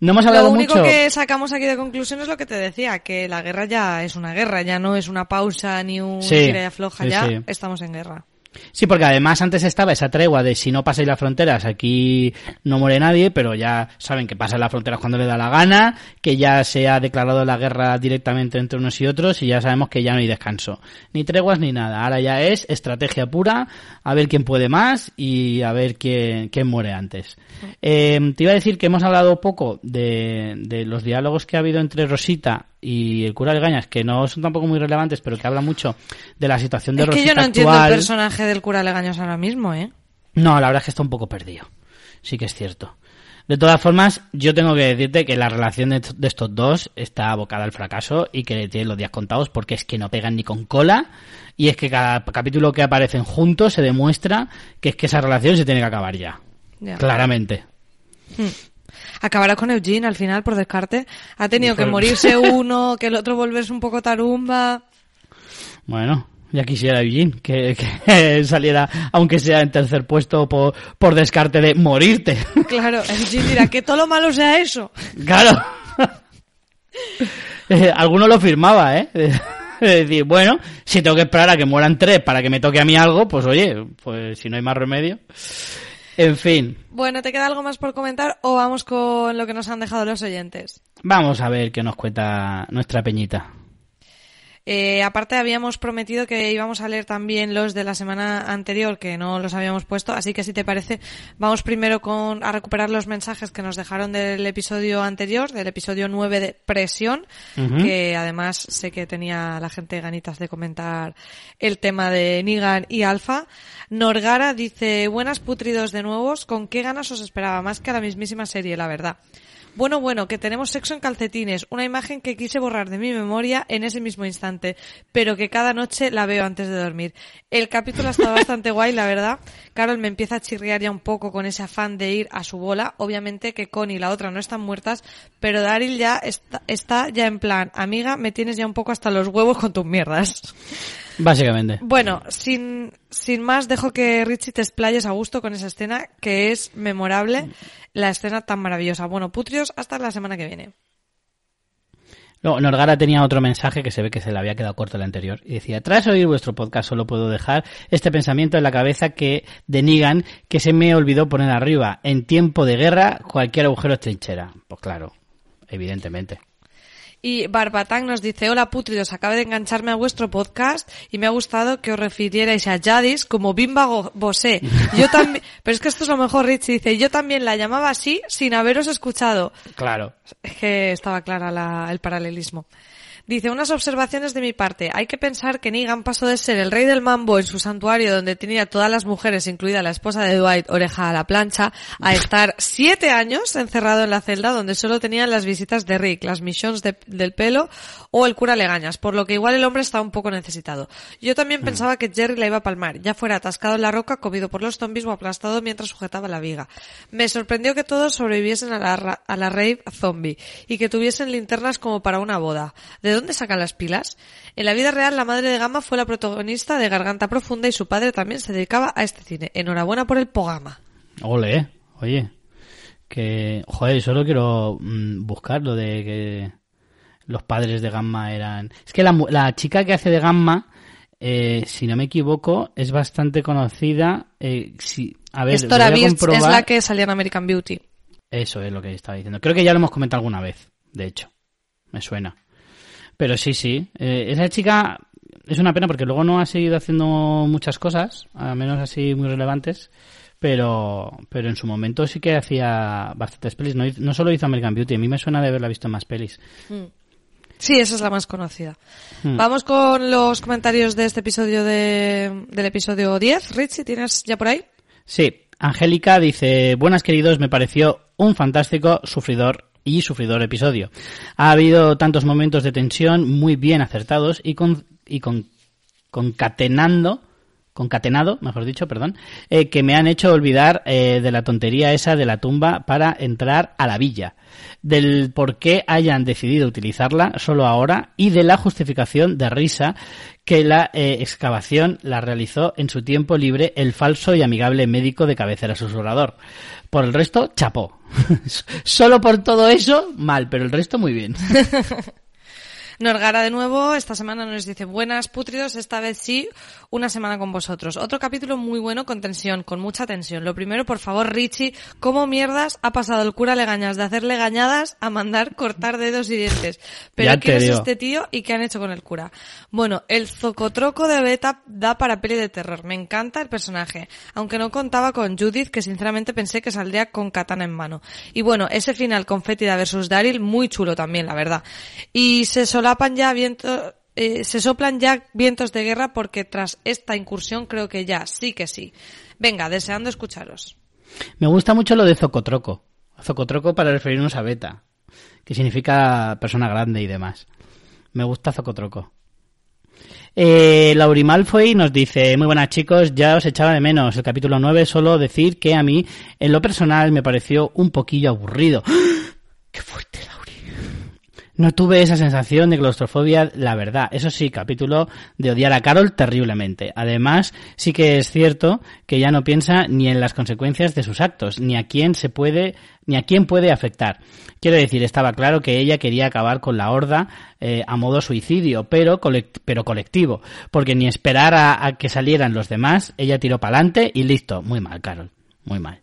no hemos hablado Lo único mucho. que sacamos aquí de conclusión es lo que te decía, que la guerra ya es una guerra, ya no es una pausa ni un sí, floja, ya estamos en guerra. Sí, porque además antes estaba esa tregua de si no pasáis las fronteras aquí no muere nadie, pero ya saben que pasan las fronteras cuando le da la gana, que ya se ha declarado la guerra directamente entre unos y otros y ya sabemos que ya no hay descanso. Ni treguas ni nada. Ahora ya es estrategia pura, a ver quién puede más y a ver quién, quién muere antes. Eh, te iba a decir que hemos hablado poco de, de los diálogos que ha habido entre Rosita y el cura de Gañas, que no son tampoco muy relevantes, pero que habla mucho de la situación de es que yo no actual. entiendo el personaje del cura Legañas ahora mismo, ¿eh? No, la verdad es que está un poco perdido. Sí que es cierto. De todas formas, yo tengo que decirte que la relación de, de estos dos está abocada al fracaso y que tienen los días contados porque es que no pegan ni con cola y es que cada capítulo que aparecen juntos se demuestra que es que esa relación se tiene que acabar ya. ya. Claramente. Hmm acabará con Eugene al final por descarte. Ha tenido que morirse uno, que el otro volverse un poco tarumba. Bueno, ya quisiera Eugene que, que, saliera, aunque sea en tercer puesto por, por descarte de morirte. Claro, Eugene dirá que todo lo malo sea eso. Claro. eh, alguno lo firmaba, ¿eh? Es decir, bueno, si tengo que esperar a que mueran tres para que me toque a mí algo, pues oye, pues si no hay más remedio. En fin. Bueno, ¿te queda algo más por comentar o vamos con lo que nos han dejado los oyentes? Vamos a ver qué nos cuenta nuestra peñita. Eh, aparte habíamos prometido que íbamos a leer también los de la semana anterior, que no los habíamos puesto, así que si te parece, vamos primero con, a recuperar los mensajes que nos dejaron del episodio anterior, del episodio 9 de Presión, uh -huh. que además sé que tenía la gente ganitas de comentar el tema de Nigan y Alfa. Norgara dice, buenas putridos de nuevos, ¿con qué ganas os esperaba? Más que a la mismísima serie, la verdad. Bueno, bueno, que tenemos sexo en calcetines, una imagen que quise borrar de mi memoria en ese mismo instante, pero que cada noche la veo antes de dormir. El capítulo estado bastante guay, la verdad. Carol me empieza a chirriar ya un poco con ese afán de ir a su bola. Obviamente que Connie y la otra no están muertas, pero Daryl ya está, está ya en plan, amiga, me tienes ya un poco hasta los huevos con tus mierdas. Básicamente. Bueno, sin, sin más, dejo que Richie te explayes a gusto con esa escena que es memorable, la escena tan maravillosa. Bueno, putrios, hasta la semana que viene. Luego, Norgara tenía otro mensaje que se ve que se le había quedado corto el anterior y decía, tras oír vuestro podcast solo puedo dejar este pensamiento en la cabeza que de Negan que se me olvidó poner arriba. En tiempo de guerra, cualquier agujero es trinchera. Pues claro, evidentemente. Y Barbatán nos dice, hola putridos, acabo de engancharme a vuestro podcast y me ha gustado que os refirierais a Jadis como Bimba Bosé. Yo también, pero es que esto es lo mejor, Richie dice, yo también la llamaba así sin haberos escuchado. Claro. Es que estaba clara la- el paralelismo. Dice, unas observaciones de mi parte. Hay que pensar que Negan pasó de ser el rey del mambo en su santuario donde tenía todas las mujeres, incluida la esposa de Dwight, oreja a la plancha, a estar siete años encerrado en la celda donde solo tenían las visitas de Rick, las misiones de- del pelo o el cura Legañas, por lo que igual el hombre estaba un poco necesitado. Yo también pensaba que Jerry la iba a palmar, ya fuera atascado en la roca, comido por los zombies o aplastado mientras sujetaba la viga. Me sorprendió que todos sobreviviesen a la, a la rave zombie y que tuviesen linternas como para una boda. ¿De dónde sacan las pilas? En la vida real, la madre de Gama fue la protagonista de Garganta Profunda y su padre también se dedicaba a este cine. Enhorabuena por el Pogama. Ole, oye. Que, joder, solo quiero mm, buscar lo de que los padres de Gamma eran... Es que la, la chica que hace de Gamma, eh, si no me equivoco, es bastante conocida. Eh, si, a ver, Es voy a la que salía en American Beauty. Eso es lo que estaba diciendo. Creo que ya lo hemos comentado alguna vez, de hecho. Me suena. Pero sí, sí. Eh, esa chica es una pena porque luego no ha seguido haciendo muchas cosas, al menos así muy relevantes. Pero, pero en su momento sí que hacía bastantes pelis. No, solo hizo American Beauty, a mí me suena de haberla visto en más pelis. Sí, esa es la más conocida. Hmm. Vamos con los comentarios de este episodio de, del episodio 10. Richie, ¿tienes ya por ahí? Sí, Angélica dice, buenas queridos, me pareció un fantástico sufridor y sufridor episodio. Ha habido tantos momentos de tensión muy bien acertados y con, y con, concatenando, concatenado, mejor dicho, perdón, eh, que me han hecho olvidar eh, de la tontería esa de la tumba para entrar a la villa, del por qué hayan decidido utilizarla solo ahora y de la justificación de risa que la eh, excavación la realizó en su tiempo libre el falso y amigable médico de cabecera susurrador. Por el resto, chapó. Solo por todo eso, mal, pero el resto muy bien. Norgara de nuevo, esta semana nos dice buenas putridos, esta vez sí, una semana con vosotros. Otro capítulo muy bueno con tensión, con mucha tensión. Lo primero, por favor, Richie, ¿cómo mierdas ha pasado el cura Legañas de hacer legañadas a mandar cortar dedos y dientes? Pero ¿quién es este tío y qué han hecho con el cura? Bueno, el zocotroco de Beta da para peli de terror. Me encanta el personaje, aunque no contaba con Judith, que sinceramente pensé que saldría con katana en mano. Y bueno, ese final con Fétida versus Daryl, muy chulo también, la verdad. Y se ya eh, se soplan ya vientos de guerra porque tras esta incursión creo que ya, sí que sí. Venga, deseando escucharos. Me gusta mucho lo de Zocotroco. Zocotroco para referirnos a Beta, que significa persona grande y demás. Me gusta Zocotroco. Eh, Malfoy nos dice, muy buenas chicos, ya os echaba de menos el capítulo 9, solo decir que a mí, en lo personal, me pareció un poquillo aburrido. ¡Qué fuerte, Lauri! No tuve esa sensación de claustrofobia, la verdad. Eso sí, capítulo de odiar a Carol terriblemente. Además, sí que es cierto que ya no piensa ni en las consecuencias de sus actos, ni a quién se puede, ni a quién puede afectar. Quiero decir, estaba claro que ella quería acabar con la horda eh, a modo suicidio, pero, colect- pero colectivo, porque ni esperar a, a que salieran los demás, ella tiró para adelante y listo. Muy mal, Carol, muy mal.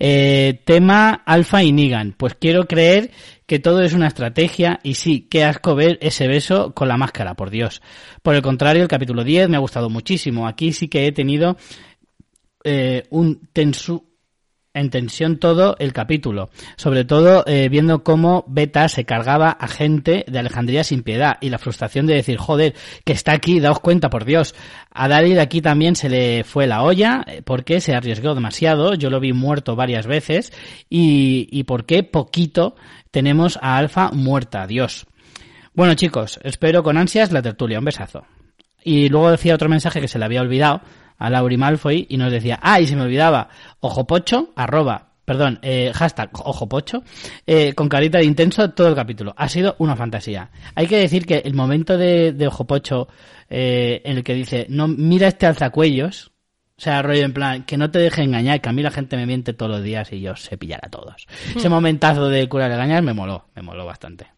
Eh, tema Alfa y Negan. Pues quiero creer que todo es una estrategia y sí, qué asco ver ese beso con la máscara, por Dios. Por el contrario, el capítulo 10 me ha gustado muchísimo. Aquí sí que he tenido eh, un tensu en tensión todo el capítulo, sobre todo eh, viendo cómo Beta se cargaba a gente de Alejandría sin piedad y la frustración de decir, joder, que está aquí, daos cuenta, por Dios. A Daryl aquí también se le fue la olla eh, porque se arriesgó demasiado, yo lo vi muerto varias veces y, y porque poquito tenemos a Alfa muerta, Dios. Bueno chicos, espero con ansias la tertulia, un besazo. Y luego decía otro mensaje que se le había olvidado, a Lauri Malfoy y nos decía, ah, y se me olvidaba, ojopocho, arroba, perdón, eh, hashtag ojopocho, eh, con carita de intenso todo el capítulo. Ha sido una fantasía. Hay que decir que el momento de, de ojopocho eh, en el que dice, no, mira este alzacuellos, o sea, rollo en plan, que no te deje engañar, que a mí la gente me miente todos los días y yo sé pillar a todos. Ese momentazo de cura de engañar me moló, me moló bastante.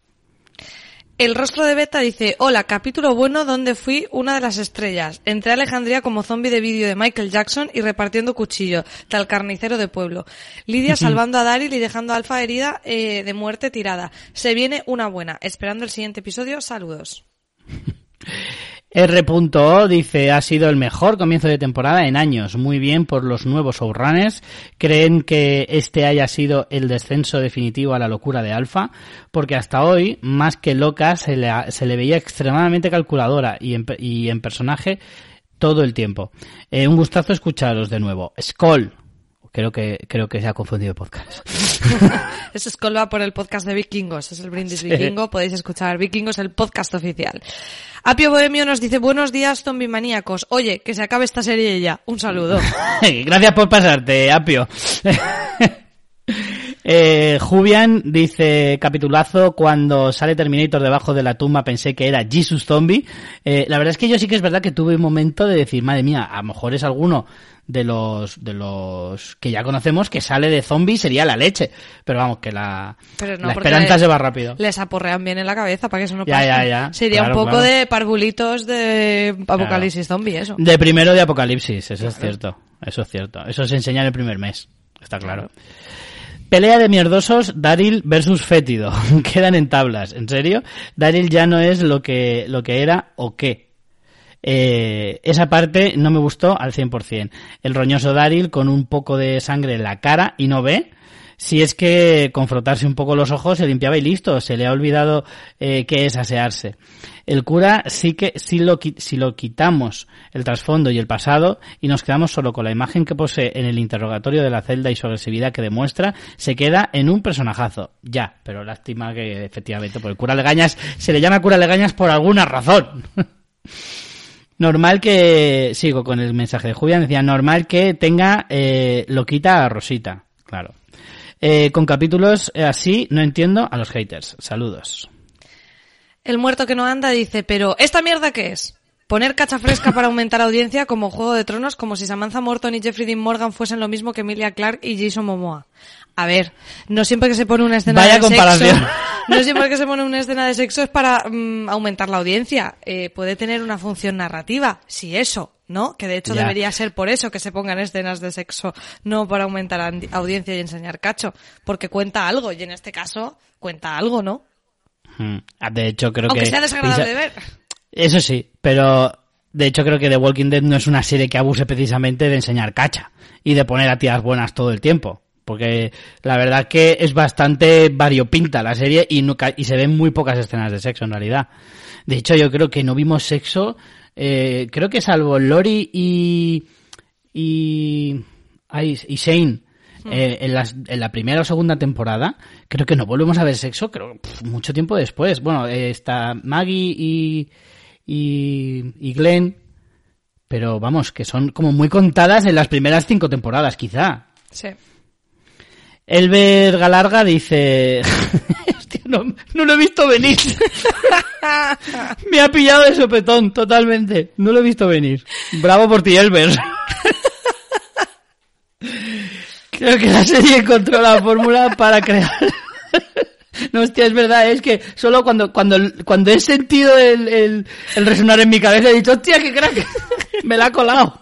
El rostro de Beta dice, hola, capítulo bueno donde fui una de las estrellas. Entré a Alejandría como zombie de vídeo de Michael Jackson y repartiendo cuchillo, tal carnicero de pueblo. Lidia salvando a Daryl y dejando a Alfa herida eh, de muerte tirada. Se viene una buena. Esperando el siguiente episodio, saludos. R.O dice, ha sido el mejor comienzo de temporada en años. Muy bien por los nuevos showrunners. ¿Creen que este haya sido el descenso definitivo a la locura de Alfa? Porque hasta hoy, más que loca, se le, se le veía extremadamente calculadora y en, y en personaje todo el tiempo. Eh, un gustazo escucharos de nuevo. Skoll. Creo que, creo que se ha confundido el podcast. es Skoll va por el podcast de Vikingos. Es el brindis vikingo. Podéis escuchar Vikingos, el podcast oficial. Apio Bohemio nos dice, buenos días, zombie maníacos. Oye, que se acabe esta serie ya. Un saludo. Gracias por pasarte, Apio. Eh, Jubian dice, capitulazo, cuando sale Terminator debajo de la tumba pensé que era Jesus Zombie. Eh, la verdad es que yo sí que es verdad que tuve un momento de decir, madre mía, a lo mejor es alguno de los de los que ya conocemos que sale de zombie sería la leche pero vamos que la, Pero no, la esperanza le- se va rápido Les aporrean bien en la cabeza para que eso no Ya, pase. ya, ya. Sería Claro, un poco claro. de parvulitos de apocalipsis zombie, eso. de primero de apocalipsis eso es cierto eso es cierto eso se enseña en el primer mes está claro Pelea de mierdosos Daryl versus Fétido. Quedan en tablas. ¿En serio? Daryl ya no es lo que, lo que era o qué. Eh, esa parte no me gustó al 100%. El roñoso Daryl con un poco de sangre en la cara y no ve. Si es que con frotarse un poco los ojos se limpiaba y listo. Se le ha olvidado eh, qué es asearse. El cura sí que si lo, si lo quitamos el trasfondo y el pasado y nos quedamos solo con la imagen que posee en el interrogatorio de la celda y su agresividad que demuestra, se queda en un personajazo. Ya, pero lástima que efectivamente por el cura Legañas se le llama cura Legañas por alguna razón. Normal que, sigo con el mensaje de Julián, decía, normal que tenga eh, loquita a Rosita, claro. Eh, con capítulos eh, así, no entiendo a los haters. Saludos. El muerto que no anda dice, pero ¿esta mierda qué es? Poner cacha fresca para aumentar audiencia como Juego de Tronos, como si Samantha Morton y Jeffrey Dean Morgan fuesen lo mismo que Emilia Clarke y Jason Momoa. A ver, no siempre que se pone una escena Vaya de comparación. sexo, no siempre que se pone una escena de sexo es para mm, aumentar la audiencia. Eh, puede tener una función narrativa, si eso, ¿no? Que de hecho Ya. debería ser por eso que se pongan escenas de sexo, no para aumentar audiencia y enseñar cacho, porque cuenta algo y en este caso cuenta algo, ¿no? Mm. Ah, De hecho, creo Aunque que... sea desagradable de ver. Eso sí, pero de hecho creo que The Walking Dead no es una serie que abuse precisamente de enseñar cacha y de poner a tías buenas todo el tiempo. Porque la verdad que es bastante variopinta la serie y se ven muy pocas escenas de sexo en realidad. De hecho, yo creo que no vimos sexo, eh, creo que salvo Lori y, y, Shane. eh, en, las- en la primera o segunda temporada, creo que no volvemos a ver sexo, creo, pf, mucho tiempo después. Bueno, eh, está Maggie y, y, y Glenn, pero vamos, que son como muy contadas en las primeras cinco temporadas, quizá. Sí. Elber Galarga dice, hostia, no, no lo he visto venir. Me ha pillado de sopetón, totalmente. No lo he visto venir. Bravo por ti, Elber. Creo que la serie encontró la fórmula para crear. No, hostia, es verdad, es que solo cuando, cuando, cuando he sentido el, el, el resonar en mi cabeza he dicho, hostia, qué crack, me la ha colado.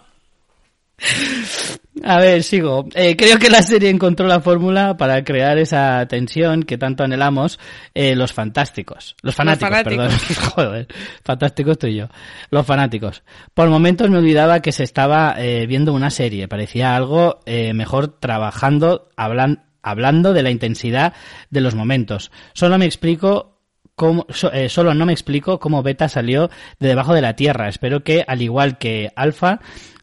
A ver, sigo. Eh, creo que la serie encontró la fórmula para crear esa tensión que tanto anhelamos eh, los fantásticos. Los fanáticos, perdón. Joder, fantásticos tú y yo. Los fanáticos. Por momentos me olvidaba que se estaba eh, viendo una serie. Parecía algo mejor trabajando, hablan, hablando de la intensidad de los momentos. Solo me explico Cómo, eh, solo no me explico cómo Beta salió de debajo de la Tierra. Espero que, al igual que Alpha,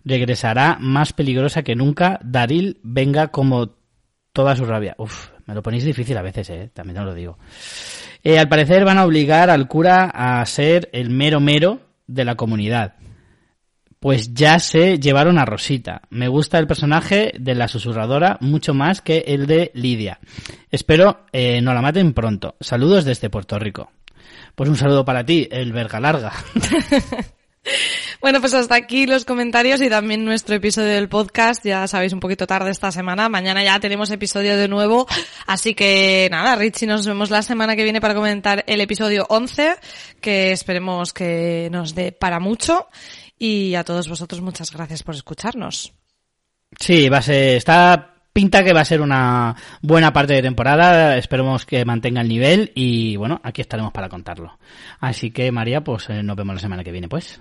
regresará más peligrosa que nunca. Daril venga como toda su rabia. Uf, me lo ponéis difícil a veces, eh, también os lo digo. Eh, al parecer van a obligar al cura a ser el mero mero de la comunidad. Pues ya se llevaron a Rosita. Me gusta el personaje de la susurradora mucho más que el de Lidia. Espero eh, no la maten pronto. Saludos desde Puerto Rico. Pues un saludo para ti, el verga larga. Bueno, pues hasta aquí los comentarios y también nuestro episodio del podcast. Ya sabéis, un poquito tarde esta semana. Mañana ya tenemos episodio de nuevo. Así que nada, Richie, nos vemos la semana que viene para comentar el episodio 11, que esperemos que nos dé para mucho. Y a todos vosotros muchas gracias por escucharnos. Sí, va a ser, está pinta que va a ser una buena parte de temporada. Esperemos que mantenga el nivel y bueno, aquí estaremos para contarlo. Así que María, pues eh, nos vemos la semana que viene, pues.